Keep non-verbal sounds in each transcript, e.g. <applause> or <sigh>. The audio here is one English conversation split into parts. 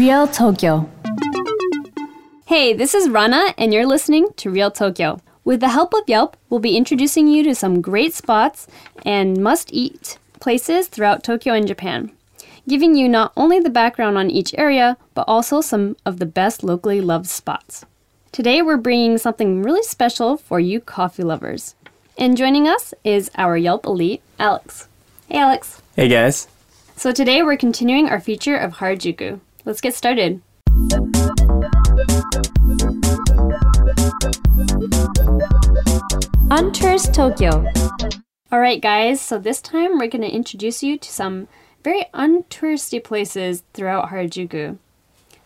Real Tokyo. Hey, this is Rana, and you're listening to Real Tokyo. With the help of Yelp, we'll be introducing you to some great spots and must eat places throughout Tokyo and Japan, giving you not only the background on each area, but also some of the best locally loved spots. Today, we're bringing something really special for you coffee lovers. And joining us is our Yelp elite, Alex. Hey, Alex. Hey guys. So today we're continuing our feature of Harajuku. Let's get started. Untourist Tokyo. All right, guys, so this time we're going to introduce you to some very untouristy places throughout Harajuku.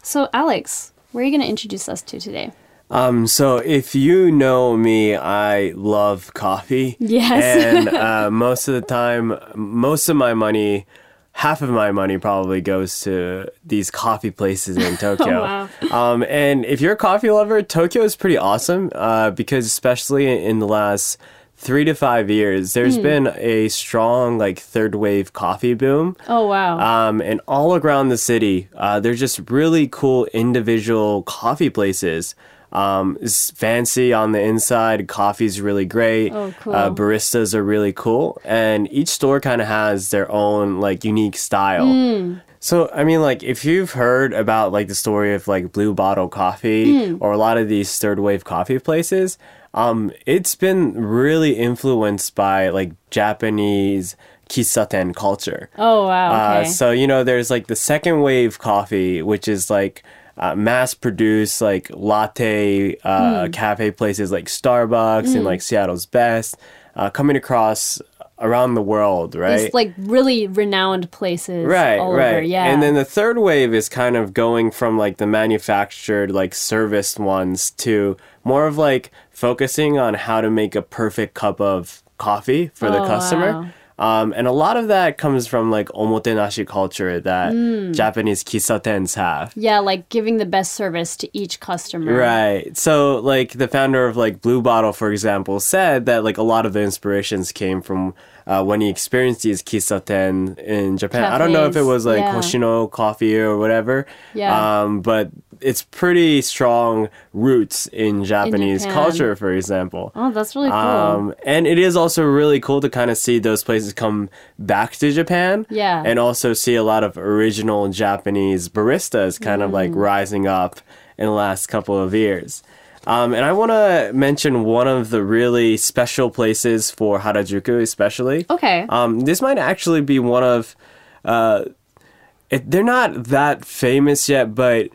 So, Alex, where are you going to introduce us to today? Um, so if you know me, I love coffee. Yes. and <laughs> uh, most of the time, most of my money, half of my money probably goes to these coffee places in <laughs> Tokyo. wow. Um, and if you're a coffee lover, Tokyo is pretty awesome uh, because especially in the last three to five years, there's been a strong like third wave coffee boom. Oh, wow. Um, and all around the city, uh, they're just really cool individual coffee places. Um, it's fancy on the inside. Coffee's really great. Oh, cool. Uh, baristas are really cool, and each store kind of has their own like unique style. Hmm. So I mean, like if you've heard about like the story of like Blue Bottle Coffee Hmm. or a lot of these third wave coffee places, um, it's been really influenced by like Japanese kissaten culture. oh, wow. Okay. Uh, so you know, there's like the second wave coffee, which is like uh, mass-produced like latte uh, cafe places like Starbucks and like Seattle's Best, uh, coming across around the world, right? These like really renowned places right, all right. over. Yeah. And then the third wave is kind of going from like the manufactured, like serviced ones to more of like focusing on how to make a perfect cup of coffee for the Oh, customer. Um, and a lot of that comes from like omotenashi culture that Hmm. Japanese kissatens have. yeah, like giving the best service to each customer. Right. So, like, the founder of, like, Blue Bottle, for example, said that, like, a lot of the inspirations came from uh, when he experienced these kissaten in Japan. I don't know if it was, like, yeah. Hoshino coffee or whatever. Yeah. Um, but it's pretty strong roots in Japanese Japan. culture, for example. Oh, that's really cool. Um, and it is also really cool to kind of see those places come back to Japan. Yeah. And also see a lot of original Japanese baristas kind of Mm. like rising up in the last couple of years. Um, and I want to mention one of the really special places for Harajuku, especially. okay. Um, this might actually be one of, uh, it, they're not that famous yet, but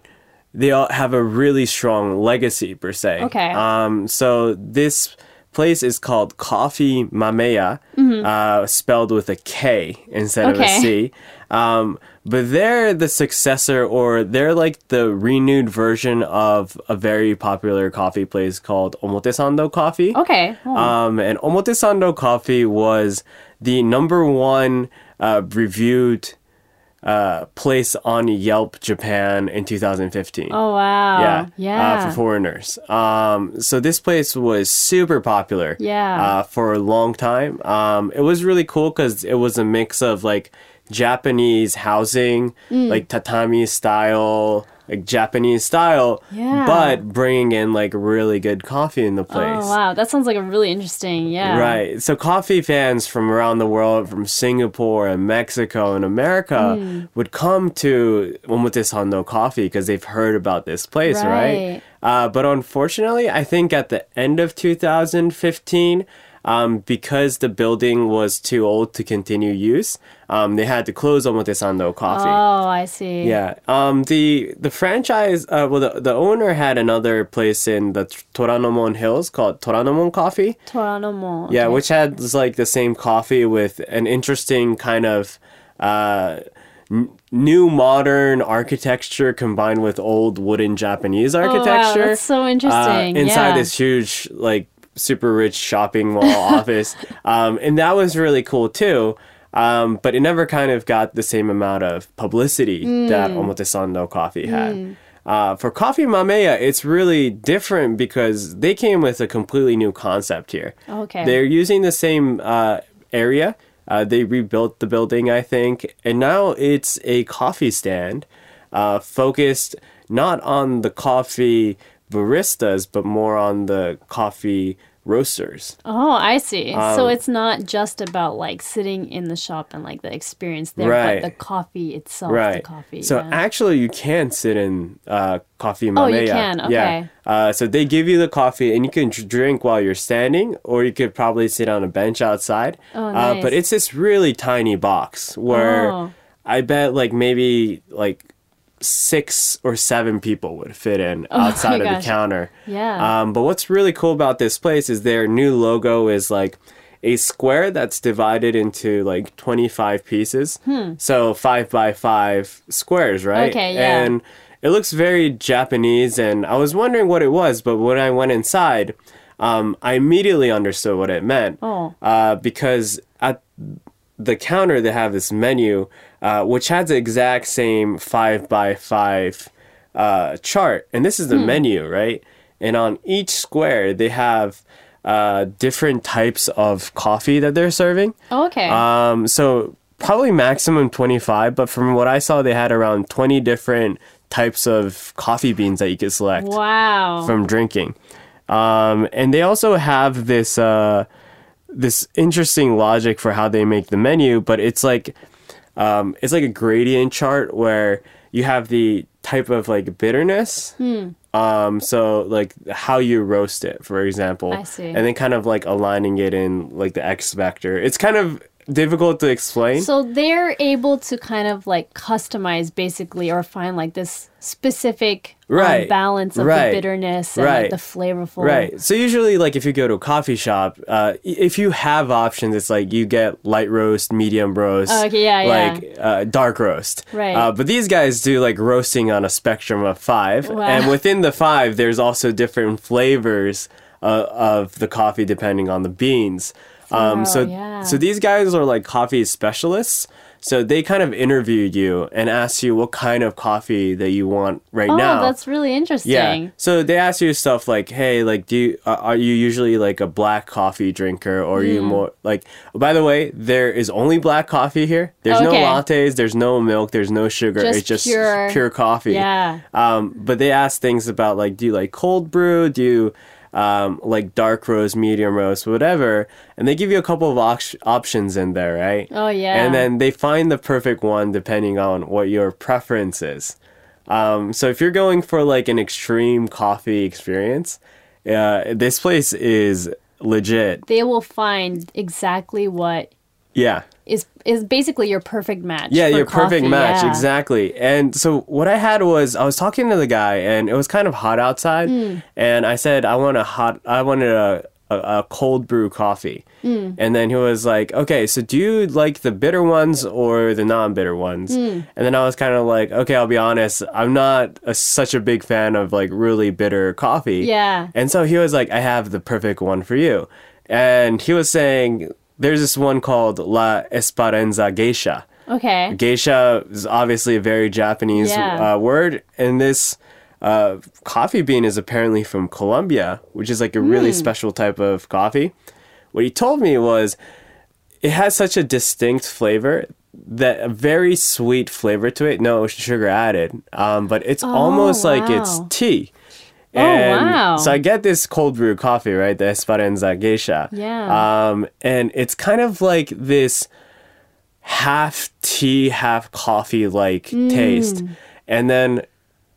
they all have a really strong legacy per se. Okay. Um, so this place is called Koffee Mameya, uh, spelled with a K instead of a Mm-hmm. Okay. Um, but they're the successor, or they're like the renewed version of a very popular coffee place called Omotesando Coffee. okay. Oh. Um, and Omotesando Coffee was the number one uh, reviewed uh, place on Yelp Japan in 2015. oh, wow. yeah, Yeah. Uh, for foreigners. Um, so this place was super popular. Yeah. Uh, for a long time. Um, it was really cool because it was a mix of like Japanese housing, Mm. like tatami style, like Japanese style, Yeah. but bringing in like really good coffee in the place. Oh, wow. That sounds like a really interesting. Yeah. Right. So coffee fans from around the world, from Singapore and Mexico and America, Hmm. would come to Omotesando Coffee because they've heard about this place, right? Right. Uh, but unfortunately, I think at the end of 2015, um, because the building was too old to continue use, um, they had to close Omotesando Coffee. Oh, I see. Yeah. Um. The the franchise. Uh. Well, the, the owner had another place in the Toranomon Hills called Toranomon Coffee. Toranomon. Yeah, okay. which had like the same coffee with an interesting kind of uh, n- new modern architecture combined with old wooden Japanese Oh, wow. architecture. That's so Uh, interesting. inside yeah. this huge like super rich shopping mall <laughs> office, um, and that was really cool too. Um, but it never kind of got the same amount of publicity Mm. that Omotesando Coffee had. Uh, for Koffee Mameya, it's really different because they came with a completely new concept here. Okay. They're using the same uh, area. Uh, they rebuilt the building, I think, and now it's a coffee stand uh, focused not on the coffee baristas, but more on the coffee roasters. Oh, I see. so Um, it's not just about like sitting in the shop and like the experience there, Right. but the coffee itself, the right. coffee. so yeah. actually, you can sit in uh, coffee Oh, you can, okay. Yeah. Uh, so they give you the coffee, and you can drink while you're standing, or you could probably sit on a bench outside. Oh, uh, nice. but it's this really tiny box where Oh. I bet like maybe like six or seven people would fit in outside of Oh gosh. the counter. Yeah. Um, but what's really cool about this place is their new logo is like a square that's divided into like 25 pieces. Hmm. So five by five squares, right? Okay, yeah. And it looks very Japanese, and I was wondering what it was, but when I went inside, um, I immediately understood what it meant. Oh. Uh, because at the counter they have this menu uh, which has the exact same five by five uh, chart and this is the Hmm. menu right and on each square they have uh, different types of coffee that they're serving Oh, okay. um, so probably maximum 25 but from what i saw they had around 20 different types of coffee beans that you could select wow. from drinking. Um, and they also have this uh, this interesting logic for how they make the menu, but it's like um, it's like a gradient chart where you have the type of like bitterness. Hmm. Um, so like how you roast it, for example, I see. and then kind of like aligning it in like the X vector. It's kind of difficult to explain. so they're able to kind of like customize basically or find like this specific um, balance of Right. the bitterness and Right. like the flavorful. Right. So usually, like if you go to a coffee shop, uh, if you have options, it's like you get light roast, medium roast, Oh, okay, yeah, yeah. like uh, dark roast. Right. Uh, but these guys do like roasting on a spectrum of five, Wow. and within the five, there's also different flavors uh, of the coffee depending on the beans. Um, so, yeah. so these guys are like coffee specialists. So they kind of interviewed you and asked you what kind of coffee that you want right Oh, now. Oh, that's really interesting. Yeah. So they asked you stuff like, "Hey, like, do you are, you usually like a black coffee drinker, or are Hmm. you more like?" By the way, there is only black coffee here. There's Okay. no lattes. There's no milk. There's no sugar. Just it's just pure- pure, coffee. Yeah. Um, but they ask things about like, do you like cold brew? Do you um, like dark roast, medium roast, whatever? And they give you a couple of op- options in there, right? Oh, yeah. And then they find the perfect one depending on what your preference is. Um, so if you're going for like an extreme coffee experience, uh, this place is legit. They will find exactly what Yeah. Is is basically your perfect match. Yeah, your perfect match, yeah. exactly. And so what I had was I was talking to the guy, and it was kind of hot outside, Hmm. and I said I want a hot, I wanted a a, a cold brew coffee, Hmm. and then he was like, okay, so do you like the bitter ones or the non-bitter ones? Hmm. And then I was kind of like, okay, I'll be honest, I'm not a, such a big fan of like really bitter coffee. Yeah. And so he was like, I have the perfect one for you. And he was saying, there's this one called La Esperanza Geisha. Okay. Geisha is obviously a very Japanese Yeah. uh, word, and this uh, coffee bean is apparently from Colombia, which is like a Hmm. really special type of coffee. What he told me was it has such a distinct flavor that a very sweet flavor to it. No sugar added, um, but it's almost like it's wow. Tea. Oh, wow. So I get this cold brew coffee, right? The Esperanza Geisha. Yeah. Um, and it's kind of like this half tea, half coffee like Mm. taste. And then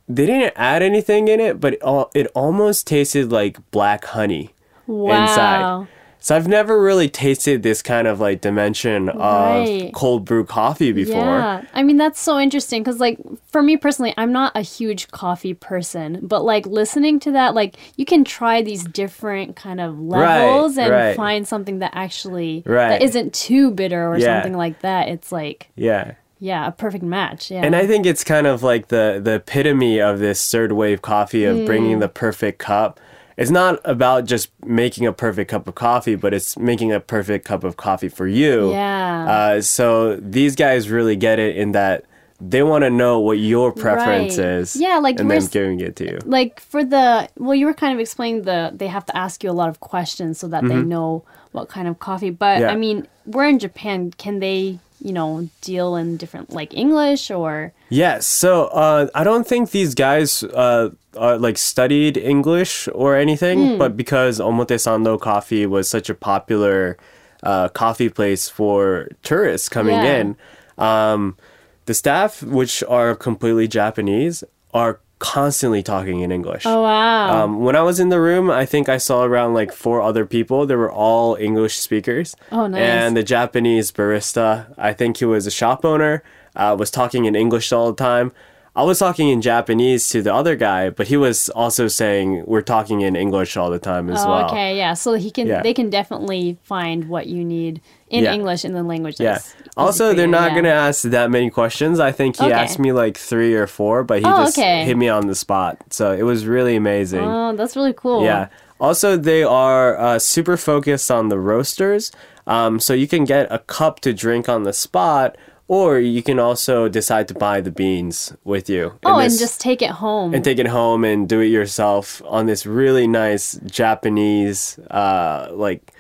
they didn't add anything in it, but it, al- it almost tasted like black honey Wow. inside. So I've never really tasted this kind of like dimension Right. of cold brew coffee before. Yeah, I mean that's so interesting because, like, for me personally, I'm not a huge coffee person, but like listening to that, like, you can try these different kind of levels and right. find something that actually Right. that isn't too bitter or Yeah. something like that. It's like, Yeah. yeah, a perfect match. Yeah, And I think it's kind of like the the epitome of this third wave coffee of Mm. bringing the perfect cup. It's not about just making a perfect cup of coffee, but it's making a perfect cup of coffee for you. Yeah. Uh, so these guys really get it in that they want to know what your preference Right. is. Yeah, like and then giving it to you. like for the well you were kind of explaining the they have to ask you a lot of questions so that they know what kind of coffee but Mm-hmm. Yeah. i mean we're in japan can they you know deal in different like english or Yes. So uh, I don't think these guys uh, uh, like studied English or anything, but because Omotesando Coffee was such a popular uh, coffee place for tourists coming Yeah. in, um, the staff, which are completely Japanese, are constantly talking in English. oh wow Um, when I was in the room, I think I saw around like four other people. They were all English speakers. Oh, nice. And the Japanese barista, I think he was a shop owner, uh, was talking in English all the time. I was talking in Japanese to the other guy, but he was also saying we're talking in English all the time as oh, well. okay yeah so he can Yeah. they can definitely find what you need in Yeah. english in the language Yeah. Also, they're not yeah. going to ask that many questions. I think he Okay. asked me like three or four, but he Oh, just okay. hit me on the spot. So it was really amazing. oh that's really cool Yeah. Also, they are uh, super focused on the roasters. Um, so you can get a cup to drink on the spot, or you can also decide to buy the beans with you. oh and just take it home and take it home and do it yourself on this really nice Japanese, uh, like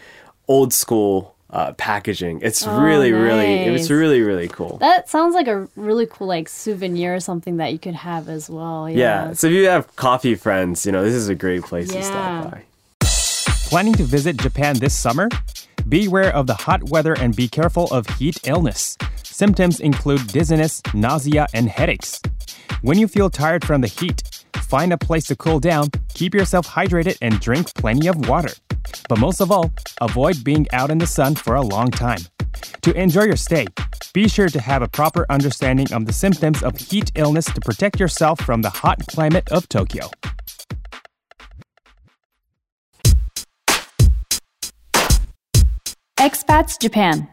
old school uh, packaging. It's really, really, it was nice. really, really cool. that sounds like a really cool like souvenir or something that you could have as well yeah. yeah So if you have coffee friends, you know this is a great place to stop by. Planning to visit Japan this summer? Beware of the hot weather and be careful of heat illness. Symptoms include dizziness, nausea, and headaches. When you feel tired from the heat, find a place to cool down, keep yourself hydrated, and drink plenty of water. But most of all, avoid being out in the sun for a long time. To enjoy your stay, be sure to have a proper understanding of the symptoms of heat illness to protect yourself from the hot climate of Tokyo. Expats japan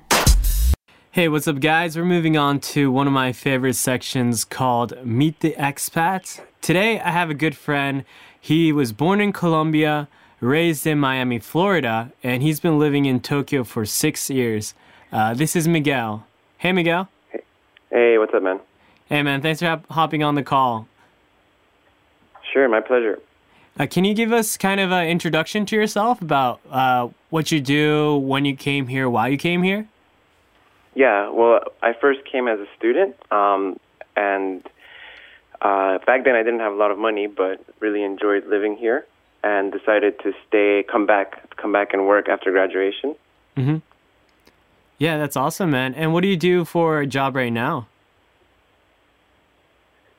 Hey, what's up, guys? We're moving on to one of my favorite sections called Meet the Expats. Today, I have a good friend. He was born in Colombia, raised in Miami, Florida, and he's been living in Tokyo for six years. Uh, this is Miguel. Hey, Miguel. Hey, what's up, man? Hey, man. Thanks for hop- hopping on the call. Sure, my pleasure. Uh, can you give us kind of an introduction to yourself about uh, what you do, when you came here, why you came here? Yeah, well, I first came as a student, um, and uh, back then I didn't have a lot of money, but really enjoyed living here, and decided to stay, come back, come back and work after graduation. Mm-hmm. Yeah, that's awesome, man. And what do you do for a job right now?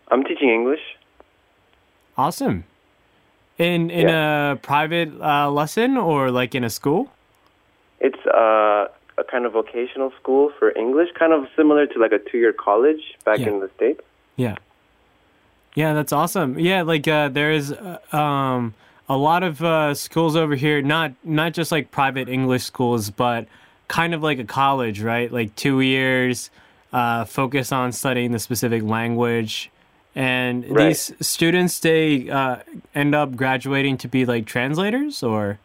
I'm teaching English. Awesome. In in a private uh, lesson or like in a school? It's uh, a kind of vocational school for English, kind of similar to like a two-year college back Yeah. in the states. Yeah. Yeah, that's awesome. Yeah, like uh, there is uh, um, a lot of uh, schools over here, not not just like private English schools, but kind of like a college, right? Like two years, uh, focus on studying the specific language. And Right. these students, they uh, end up graduating to be like translators or?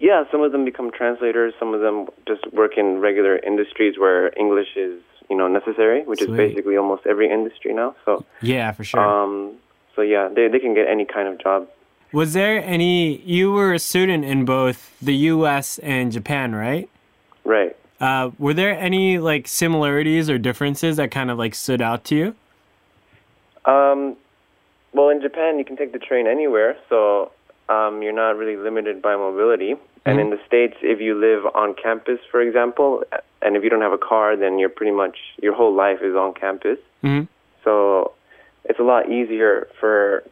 Yeah, some of them become translators. Some of them just work in regular industries where English is, you know, necessary, which Sweet. is basically almost every industry now. So, Yeah, for sure. um, so yeah, they they can get any kind of job. Was there any? You were a student in both the U.S. and Japan, right? Right. Uh, were there any like similarities or differences that kind of like stood out to you? Um, well, in Japan, you can take the train anywhere, so um, you're not really limited by mobility. And in the States, if you live on campus, for example, and if you don't have a car, then you're pretty much your whole life is on campus. Mhm. So it's a lot easier for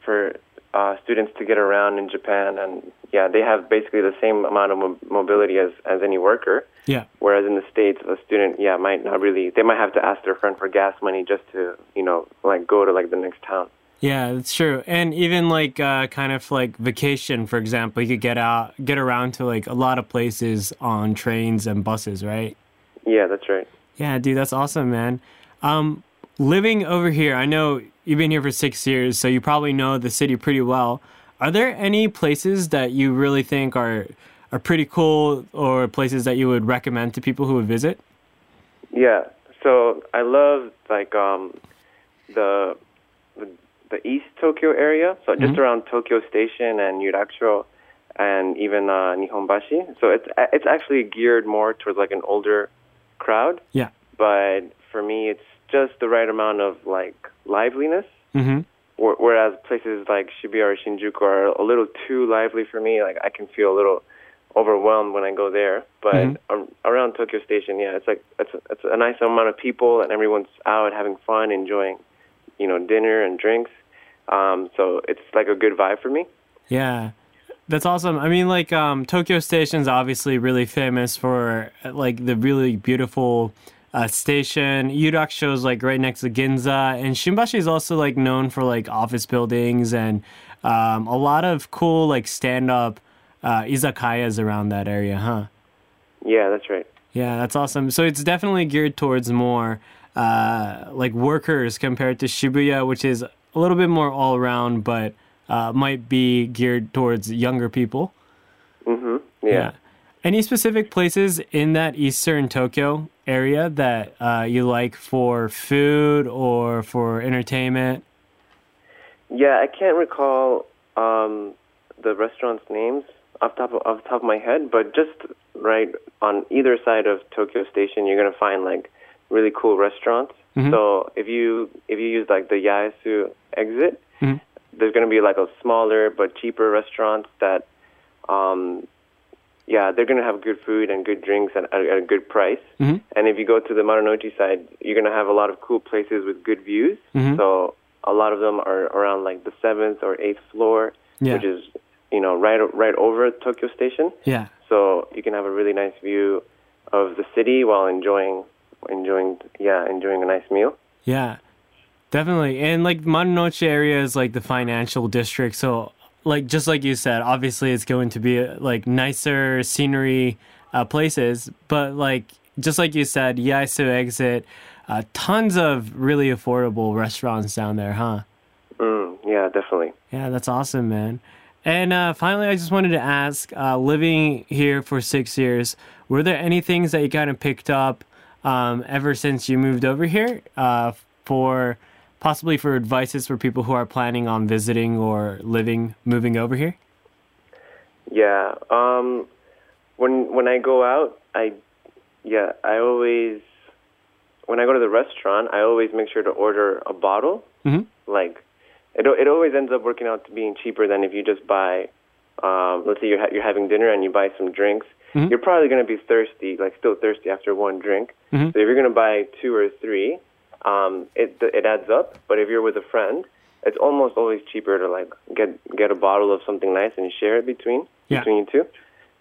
for uh, students to get around in Japan, and yeah, they have basically the same amount of mo- mobility as as any worker. Yeah. Whereas in the states, a student, yeah, might not really. They might have to ask their friend for gas money just to, you know, like go to like the next town. Yeah, that's true. And even like uh, kind of like vacation, for example, you could get out, get around to like a lot of places on trains and buses, right? Yeah, that's right. Yeah, dude, that's awesome, man. Um, living over here, I know you've been here for six years, so you probably know the city pretty well. Are there any places that you really think are are pretty cool, or places that you would recommend to people who would visit? Yeah. so I love like um, the, the the East Tokyo area, so just around Tokyo Station and Yurakucho, and even uh, Nihonbashi. So it's it's actually geared more towards like an older crowd, Yeah. but for me, it's just the right amount of like liveliness. Mm-hmm. Whereas places like Shibuya or Shinjuku are a little too lively for me. Like I can feel a little overwhelmed when I go there. But Mhm. around Tokyo Station, yeah, it's like it's a, it's a nice amount of people and everyone's out having fun, enjoying, you know, dinner and drinks. Um, so it's like a good vibe for me. Yeah. That's awesome. I mean, like, um, Tokyo Station's obviously really famous for like the really beautiful uh, station. Yurakucho's like right next to Ginza, and Shimbashi is also like known for like office buildings and um, a lot of cool like stand-up uh, izakayas around that area, huh? Yeah, that's right. Yeah, that's awesome. So it's definitely geared towards more uh, like workers compared to Shibuya, which is a little bit more all around, but uh, might be geared towards younger people. hmm Yeah. Any specific places in that eastern Tokyo area that uh, you like for food or for entertainment? Yeah, I can't recall um, the restaurants' names off top of, off the top of my head, but just right on either side of Tokyo Station, you're gonna find like really cool restaurants. Mhm. So if you if you use like the Yaesu exit, Mhm. there's gonna be like a smaller but cheaper restaurant that, um, yeah, they're gonna have good food and good drinks at, at, at a good price. Mhm. And if you go to the Marunouchi side, you're gonna have a lot of cool places with good views. Mhm. So a lot of them are around like the seventh or eighth floor, Yeah. which is you know right right over Tokyo Station. Yeah. So you can have a really nice view of the city while enjoying enjoying yeah enjoying a nice meal. Yeah, definitely. And like Marunouchi area is like the financial district, so like just like you said, obviously it's going to be uh, like nicer scenery uh, places, but like just like you said, Yaesu exit, uh, tons of really affordable restaurants down there, huh? Mm, yeah, definitely. Yeah, that's awesome, man. And uh, finally, I just wanted to ask, uh, living here for six years, were there any things that you kind of picked up um, ever since you moved over here uh, for possibly for advices for people who are planning on visiting or living, moving over here? Yeah. Um, when when I go out, I yeah I always when I go to the restaurant, I always make sure to order a bottle. Mhm. Like it it always ends up working out to being cheaper than if you just buy. Um, let's say you're ha- you're having dinner and you buy some drinks. Mhm. You're probably going to be thirsty, like still thirsty after one drink. Mhm. So if you're going to buy two or three, um, it it adds up. But if you're with a friend, it's almost always cheaper to like get get a bottle of something nice and share it between Yeah. between you two.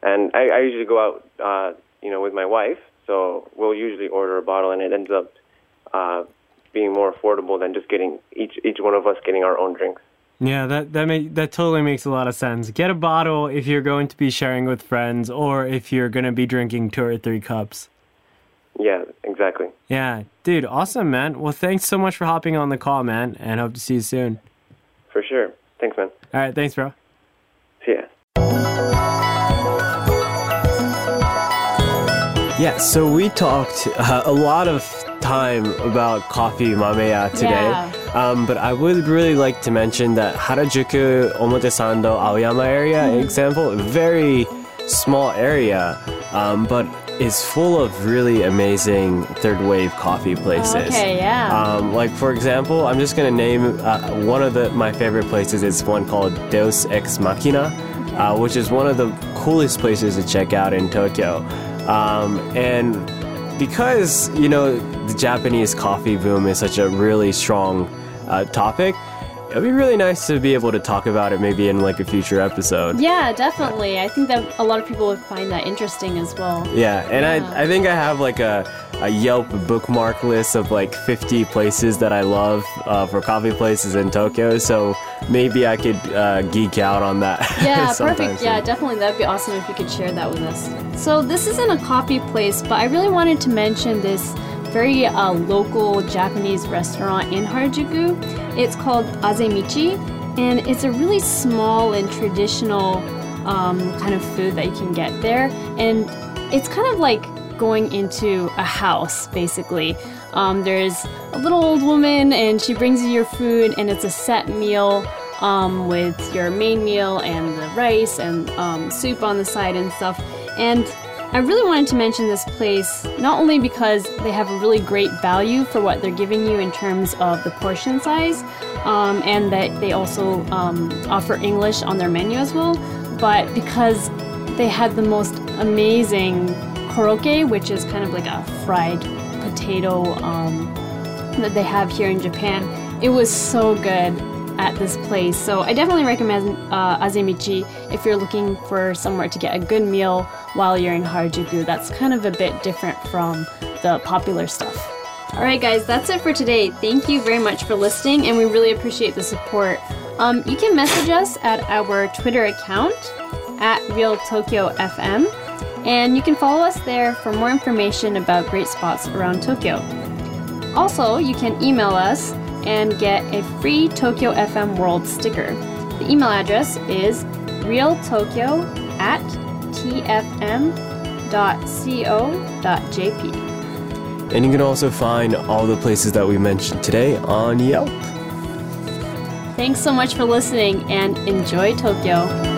And I, I usually go out, uh, you know, with my wife, so we'll usually order a bottle, and it ends up uh, being more affordable than just getting each each one of us getting our own drinks. Yeah, that that make, that totally makes a lot of sense. Get a bottle if you're going to be sharing with friends, or if you're going to be drinking two or three cups. Yeah, exactly. Yeah, dude, awesome, man. Well, thanks so much for hopping on the call, man, and hope to see you soon. For sure. Thanks, man. All right, thanks, bro. See ya. Yeah, so we talked uh, a lot of time about Koffee Mameya today. Yeah. Um, but I would really like to mention that Harajuku, Omotesando, Aoyama area Mm-hmm. example, very small area, um, but is full of really amazing third wave coffee places. Okay, yeah. Um, like for example, I'm just gonna name uh, one of the my favorite places. is one called Deus Ex Machina, uh, which is one of the coolest places to check out in Tokyo. Um, and because you know the Japanese coffee boom is such a really strong uh, topic, it'd be really nice to be able to talk about it maybe in like a future episode. Yeah, definitely. I think that a lot of people would find that interesting as well. Yeah, and Yeah. I, I think I have like a, a Yelp bookmark list of like 50 places that I love uh, for coffee places in Tokyo. So maybe I could uh, geek out on that. <laughs> Yeah, perfect. Yeah, definitely. That'd be awesome if you could share that with us. So, this isn't a coffee place, but I really wanted to mention this very uh, local Japanese restaurant in Harajuku. It's called Azemichi, and it's a really small and traditional um, kind of food that you can get there. And it's kind of like going into a house, basically. Um, there's a little old woman, and she brings you your food, and it's a set meal um, with your main meal and the rice and um, soup on the side and stuff. And I really wanted to mention this place not only because they have a really great value for what they're giving you in terms of the portion size, um, and that they also um, offer English on their menu as well, but because they had the most amazing koroke, which is kind of like a fried potato um, that they have here in Japan. It was so good at this place. So I definitely recommend uh, Azemichi if you're looking for somewhere to get a good meal while you're in Harajuku. That's kind of a bit different from the popular stuff. All right, guys, that's it for today. Thank you very much for listening, and we really appreciate the support. Um, you can message us at our Twitter account at Real Tokyo FM, and you can follow us there for more information about great spots around Tokyo. Also, you can email us and get a free Tokyo FM World sticker. The email address is realtokyo at tfm.co.jp. And you can also find all the places that we mentioned today on Yelp. Thanks so much for listening and enjoy Tokyo.